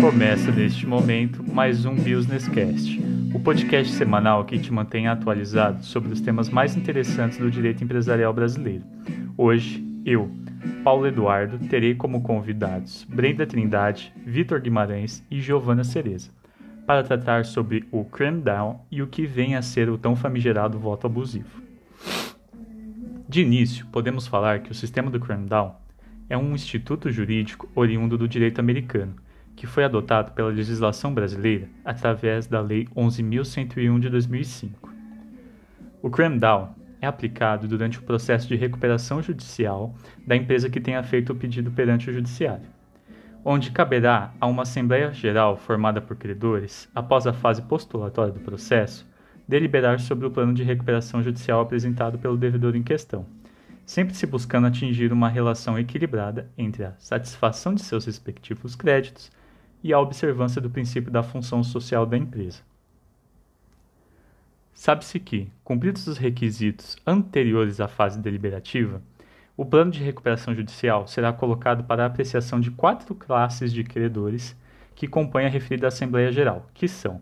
Começa neste momento mais um Businesscast, o podcast semanal que te mantém atualizado sobre os temas mais interessantes do direito empresarial brasileiro. Hoje, eu, Paulo Eduardo, terei como convidados Brenda Trindade, Vitor Guimarães e Giovana Cereza, para tratar sobre o cram-down e o que vem a ser o tão famigerado voto abusivo. De início, podemos falar que o sistema do cram-down é um instituto jurídico oriundo do direito americano, que foi adotado pela legislação brasileira através da Lei 11.101 de 2005. O cram-down é aplicado durante o processo de recuperação judicial da empresa que tenha feito o pedido perante o judiciário, onde caberá a uma Assembleia Geral formada por credores, após a fase postulatória do processo, deliberar sobre o plano de recuperação judicial apresentado pelo devedor em questão sempre se buscando atingir uma relação equilibrada entre a satisfação de seus respectivos créditos e a observância do princípio da função social da empresa. Sabe-se que, cumpridos os requisitos anteriores à fase deliberativa, o plano de recuperação judicial será colocado para apreciação de quatro classes de credores que compõem a referida Assembleia Geral, que são: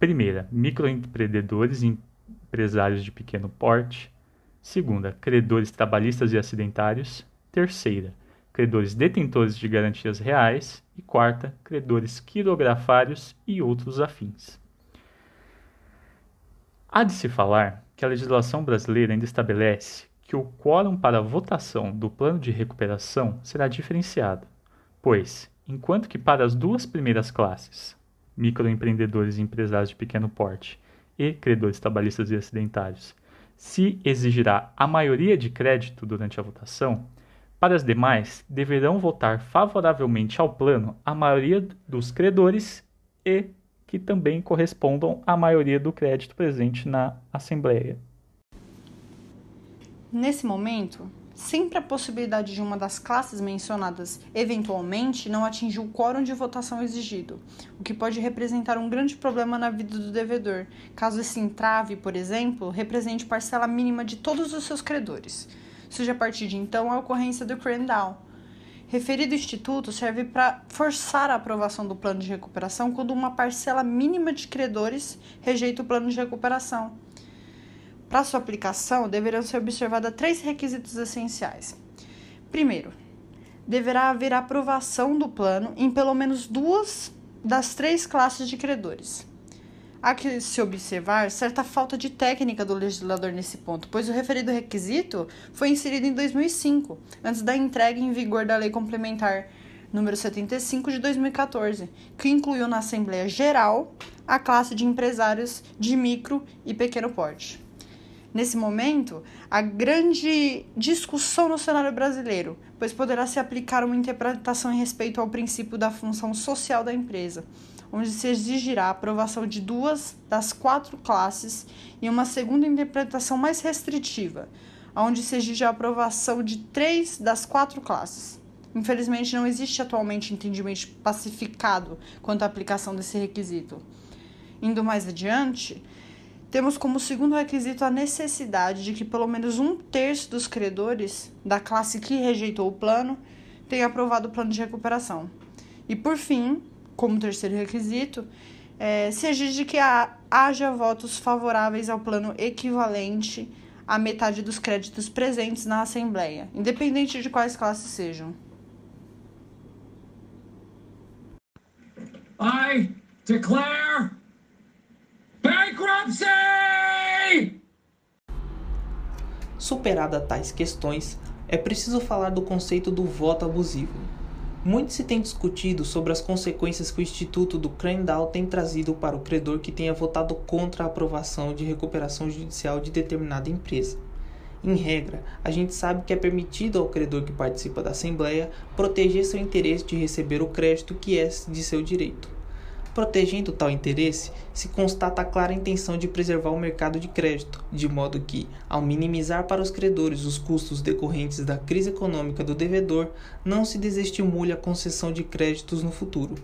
primeira, microempreendedores e empresários de pequeno porte, Segunda, credores trabalhistas e acidentários. Terceira, credores detentores de garantias reais. E quarta, credores quirografários e outros afins. Há de se falar que a legislação brasileira ainda estabelece que o quórum para a votação do plano de recuperação será diferenciado, pois, enquanto que para as duas primeiras classes, microempreendedores e empresários de pequeno porte e credores trabalhistas e acidentários, se exigirá a maioria de crédito durante a votação, para as demais, deverão votar favoravelmente ao plano a maioria dos credores e que também correspondam à maioria do crédito presente na Assembleia. Nesse momento, sempre a possibilidade de uma das classes mencionadas eventualmente não atingir o quórum de votação exigido, o que pode representar um grande problema na vida do devedor, caso esse entrave, por exemplo, represente parcela mínima de todos os seus credores. Surge a partir de então a ocorrência do cram down. Referido instituto serve para forçar a aprovação do plano de recuperação quando uma parcela mínima de credores rejeita o plano de recuperação. Para sua aplicação, deverão ser observados três requisitos essenciais. Primeiro, deverá haver aprovação do plano em pelo menos duas das três classes de credores. Há que se observar certa falta de técnica do legislador nesse ponto, pois o referido requisito foi inserido em 2005, antes da entrega em vigor da Lei Complementar número 75 de 2014, que incluiu na Assembleia Geral a classe de empresários de micro e pequeno porte. Nesse momento, a grande discussão no cenário brasileiro, pois poderá se aplicar uma interpretação em respeito ao princípio da função social da empresa, onde se exigirá a aprovação de duas das quatro classes e uma segunda interpretação mais restritiva, onde se exige a aprovação de três das quatro classes. Infelizmente, não existe atualmente entendimento pacificado quanto à aplicação desse requisito. Indo mais adiante, temos como segundo requisito a necessidade de que pelo menos um terço dos credores da classe que rejeitou o plano tenha aprovado o plano de recuperação. E por fim, como terceiro requisito, é, se exige que haja votos favoráveis ao plano equivalente à metade dos créditos presentes na Assembleia, independente de quais classes sejam. I declare Bankruptcy! Superada tais questões, é preciso falar do conceito do voto abusivo. Muito se tem discutido sobre as consequências que o Instituto do Crandall tem trazido para o credor que tenha votado contra a aprovação de recuperação judicial de determinada empresa. Em regra, a gente sabe que é permitido ao credor que participa da Assembleia proteger seu interesse de receber o crédito que é de seu direito. Protegendo tal interesse, se constata a clara intenção de preservar o mercado de crédito, de modo que, ao minimizar para os credores os custos decorrentes da crise econômica do devedor, não se desestimule a concessão de créditos no futuro.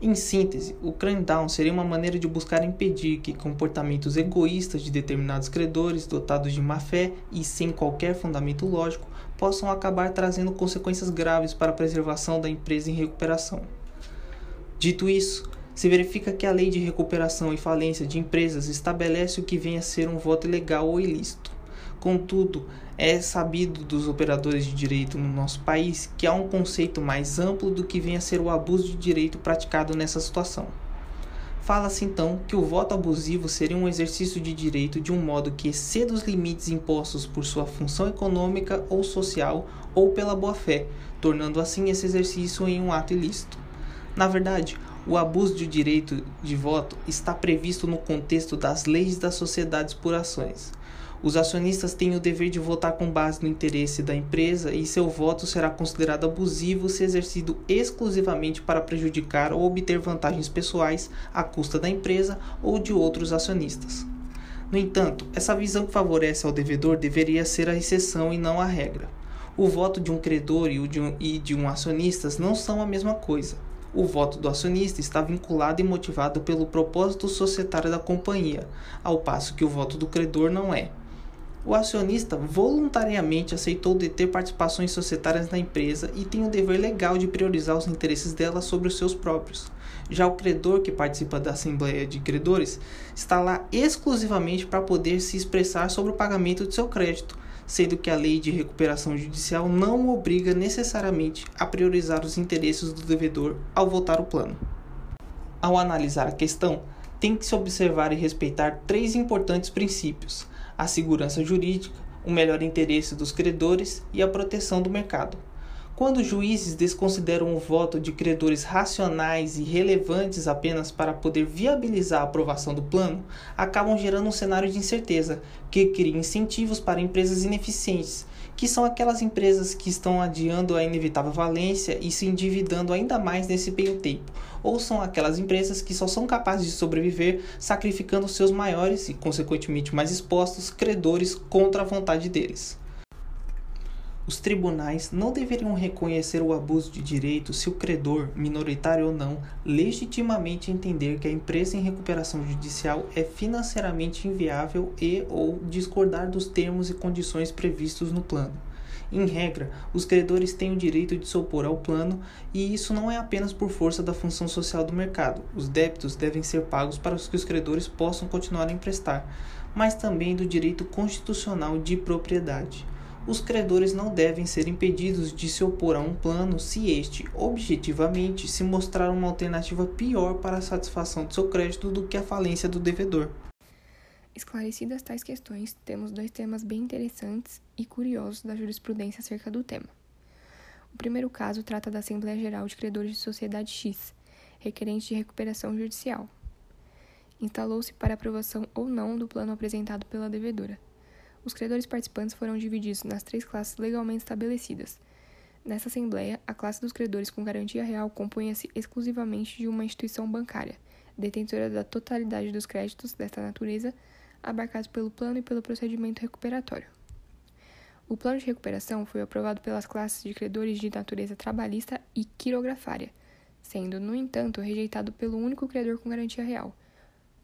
Em síntese, o cram-down seria uma maneira de buscar impedir que comportamentos egoístas de determinados credores dotados de má fé e sem qualquer fundamento lógico possam acabar trazendo consequências graves para a preservação da empresa em recuperação. Dito isso, se verifica que a Lei de Recuperação e Falência de Empresas estabelece o que vem a ser um voto ilegal ou ilícito. Contudo, é sabido dos operadores de direito no nosso país que há um conceito mais amplo do que vem a ser o abuso de direito praticado nessa situação. Fala-se então que o voto abusivo seria um exercício de direito de um modo que exceda os limites impostos por sua função econômica ou social ou pela boa-fé, tornando assim esse exercício em um ato ilícito. Na verdade, o abuso de direito de voto está previsto no contexto das leis das sociedades por ações. Os acionistas têm o dever de votar com base no interesse da empresa e seu voto será considerado abusivo se exercido exclusivamente para prejudicar ou obter vantagens pessoais à custa da empresa ou de outros acionistas. No entanto, essa visão que favorece ao devedor deveria ser a exceção e não a regra. O voto de um credor e de um, de um acionista não são a mesma coisa. O voto do acionista está vinculado e motivado pelo propósito societário da companhia, ao passo que o voto do credor não é o acionista voluntariamente aceitou deter participações societárias na empresa e tem o dever legal de priorizar os interesses dela sobre os seus próprios. Já o credor que participa da Assembleia de Credores está lá exclusivamente para poder se expressar sobre o pagamento de seu crédito, sendo que a lei de recuperação judicial não obriga necessariamente a priorizar os interesses do devedor ao votar o plano. Ao analisar a questão, tem que se observar e respeitar três importantes princípios a segurança jurídica, o melhor interesse dos credores e a proteção do mercado. Quando juízes desconsideram o voto de credores racionais e relevantes apenas para poder viabilizar a aprovação do plano, acabam gerando um cenário de incerteza que cria incentivos para empresas ineficientes, que são aquelas empresas que estão adiando a inevitável valência e se endividando ainda mais nesse meio tempo, ou são aquelas empresas que só são capazes de sobreviver sacrificando seus maiores e, consequentemente, mais expostos credores contra a vontade deles. Os tribunais não deveriam reconhecer o abuso de direito se o credor, minoritário ou não, legitimamente entender que a empresa em recuperação judicial é financeiramente inviável e ou discordar dos termos e condições previstos no plano. Em regra, os credores têm o direito de se opor ao plano, e isso não é apenas por força da função social do mercado. Os débitos devem ser pagos para que os credores possam continuar a emprestar, mas também do direito constitucional de propriedade. Os credores não devem ser impedidos de se opor a um plano se este, objetivamente, se mostrar uma alternativa pior para a satisfação de seu crédito do que a falência do devedor. Esclarecidas tais questões, temos dois temas bem interessantes e curiosos da jurisprudência acerca do tema. O primeiro caso trata da Assembleia Geral de Credores de Sociedade X, requerente de recuperação judicial. Instalou-se para aprovação ou não do plano apresentado pela devedora. Os credores participantes foram divididos nas três classes legalmente estabelecidas. Nessa Assembleia, a classe dos credores com garantia real compunha-se exclusivamente de uma instituição bancária, detentora da totalidade dos créditos desta natureza abarcados pelo plano e pelo procedimento recuperatório. O plano de recuperação foi aprovado pelas classes de credores de natureza trabalhista e quirografária, sendo, no entanto, rejeitado pelo único credor com garantia real,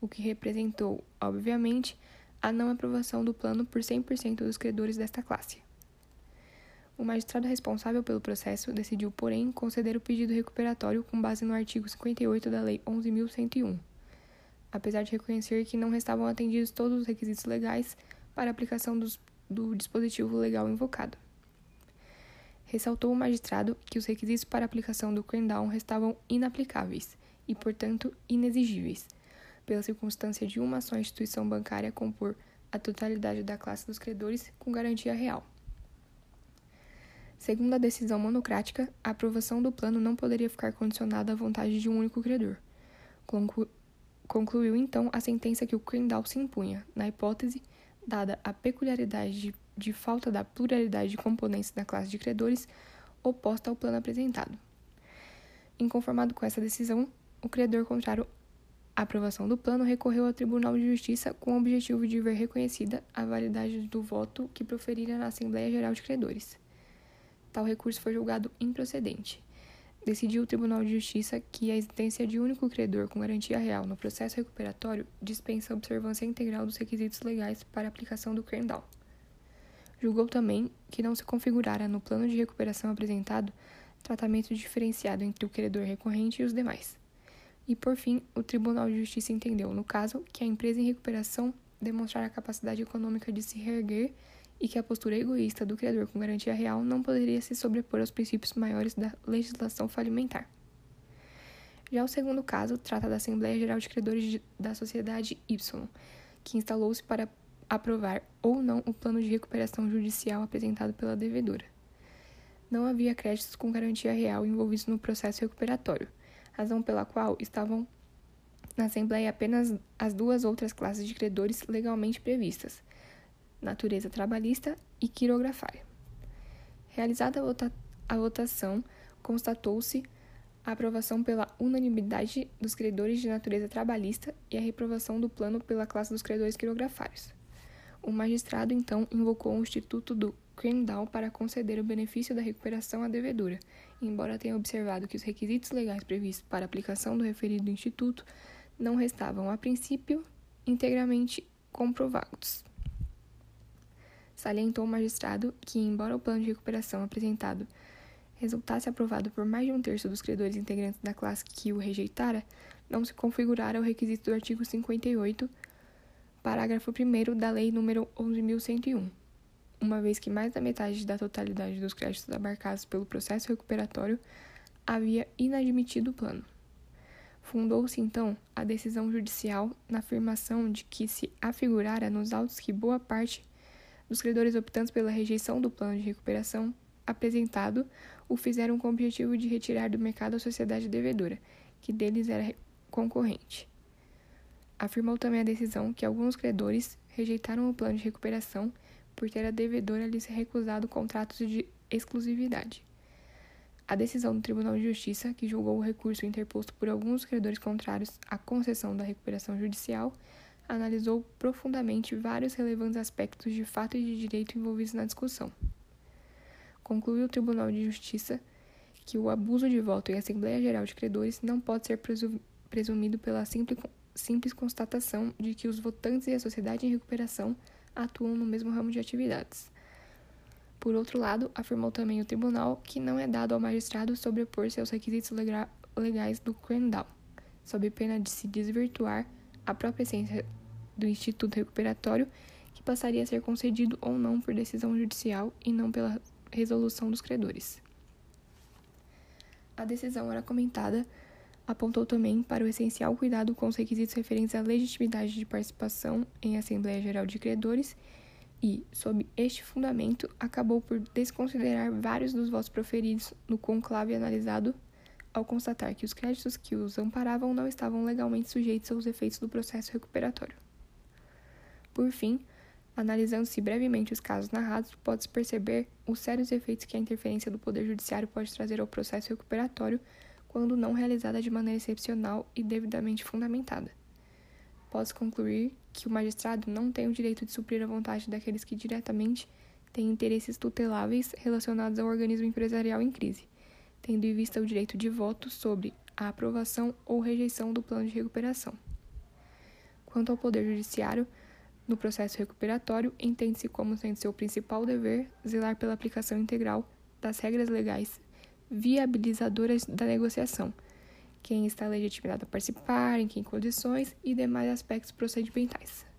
o que representou, obviamente, a não aprovação do plano por 100% dos credores desta classe. O magistrado responsável pelo processo decidiu, porém, conceder o pedido recuperatório com base no artigo 58 da Lei 11.101 apesar de reconhecer que não restavam atendidos todos os requisitos legais para aplicação dos, do dispositivo legal invocado. Ressaltou o magistrado que os requisitos para a aplicação do crackdown restavam inaplicáveis e, portanto, inexigíveis, pela circunstância de uma só instituição bancária compor a totalidade da classe dos credores com garantia real. Segundo a decisão monocrática, a aprovação do plano não poderia ficar condicionada à vontade de um único credor, Concluiu então a sentença que o Crandall se impunha, na hipótese, dada a peculiaridade de, de falta da pluralidade de componentes da classe de credores oposta ao plano apresentado. Inconformado com essa decisão, o credor contrário à aprovação do plano recorreu ao Tribunal de Justiça com o objetivo de ver reconhecida a validade do voto que proferira na Assembleia Geral de Credores. Tal recurso foi julgado improcedente decidiu o Tribunal de Justiça que a existência de único credor com garantia real no processo recuperatório dispensa a observância integral dos requisitos legais para a aplicação do Crandall. Julgou também que não se configurara no plano de recuperação apresentado tratamento diferenciado entre o credor recorrente e os demais. E por fim, o Tribunal de Justiça entendeu, no caso, que a empresa em recuperação demonstrar a capacidade econômica de se reerguer e que a postura egoísta do criador com garantia real não poderia se sobrepor aos princípios maiores da legislação falimentar. Já o segundo caso trata da Assembleia Geral de Credores da Sociedade Y, que instalou-se para aprovar ou não o plano de recuperação judicial apresentado pela devedora. Não havia créditos com garantia real envolvidos no processo recuperatório, razão pela qual estavam na Assembleia apenas as duas outras classes de credores legalmente previstas, natureza trabalhista e quirografária. Realizada a, vota a votação, constatou-se a aprovação pela unanimidade dos credores de natureza trabalhista e a reprovação do plano pela classe dos credores quirografários. O magistrado, então, invocou o Instituto do Para conceder o benefício da recuperação à devedora, embora tenha observado que os requisitos legais previstos para aplicação do referido instituto não restavam, a princípio, integramente comprovados. Salientou o magistrado que, embora o plano de recuperação apresentado resultasse aprovado por mais de um terço dos credores integrantes da classe que o rejeitara, não se configurara o requisito do artigo 58, parágrafo 1 da Lei nº 11.101, uma vez que mais da metade da totalidade dos créditos abarcados pelo processo recuperatório havia inadmitido o plano. Fundou-se, então, a decisão judicial na afirmação de que se afigurara nos autos que boa parte dos credores optantes pela rejeição do plano de recuperação apresentado o fizeram com o objetivo de retirar do mercado a sociedade devedora, que deles era concorrente. Afirmou também a decisão que alguns credores rejeitaram o plano de recuperação por ter a devedora lhes recusado contratos de exclusividade. A decisão do Tribunal de Justiça, que julgou o recurso interposto por alguns credores contrários à concessão da recuperação judicial, analisou profundamente vários relevantes aspectos de fato e de direito envolvidos na discussão. Concluiu o Tribunal de Justiça que o abuso de voto em Assembleia Geral de Credores não pode ser presumido pela simples, constatação de que os votantes e a sociedade em recuperação atuam no mesmo ramo de atividades. Por outro lado, afirmou também o tribunal que não é dado ao magistrado sobrepor-se aos requisitos legais do Crandall, sob pena de se desvirtuar a própria essência do Instituto Recuperatório, que passaria a ser concedido ou não por decisão judicial e não pela resolução dos credores. A decisão era comentada, apontou também para o essencial cuidado com os requisitos referentes à legitimidade de participação em Assembleia Geral de Credores e, sob este fundamento, acabou por desconsiderar vários dos votos proferidos no conclave analisado ao constatar que os créditos que os amparavam não estavam legalmente sujeitos aos efeitos do processo recuperatório. Por fim, analisando-se brevemente os casos narrados, pode-se perceber os sérios efeitos que a interferência do Poder Judiciário pode trazer ao processo recuperatório quando não realizada de maneira excepcional e devidamente fundamentada. Pode-se concluir que o magistrado não tem o direito de suprir a vontade daqueles que diretamente têm interesses tuteláveis relacionados ao organismo empresarial em crise, tendo em vista o direito de voto sobre a aprovação ou rejeição do plano de recuperação. Quanto ao Poder Judiciário, no processo recuperatório, entende-se como sendo seu principal dever zelar pela aplicação integral das regras legais viabilizadoras da negociação quem está legitimado a participar, em que condições e demais aspectos procedimentais.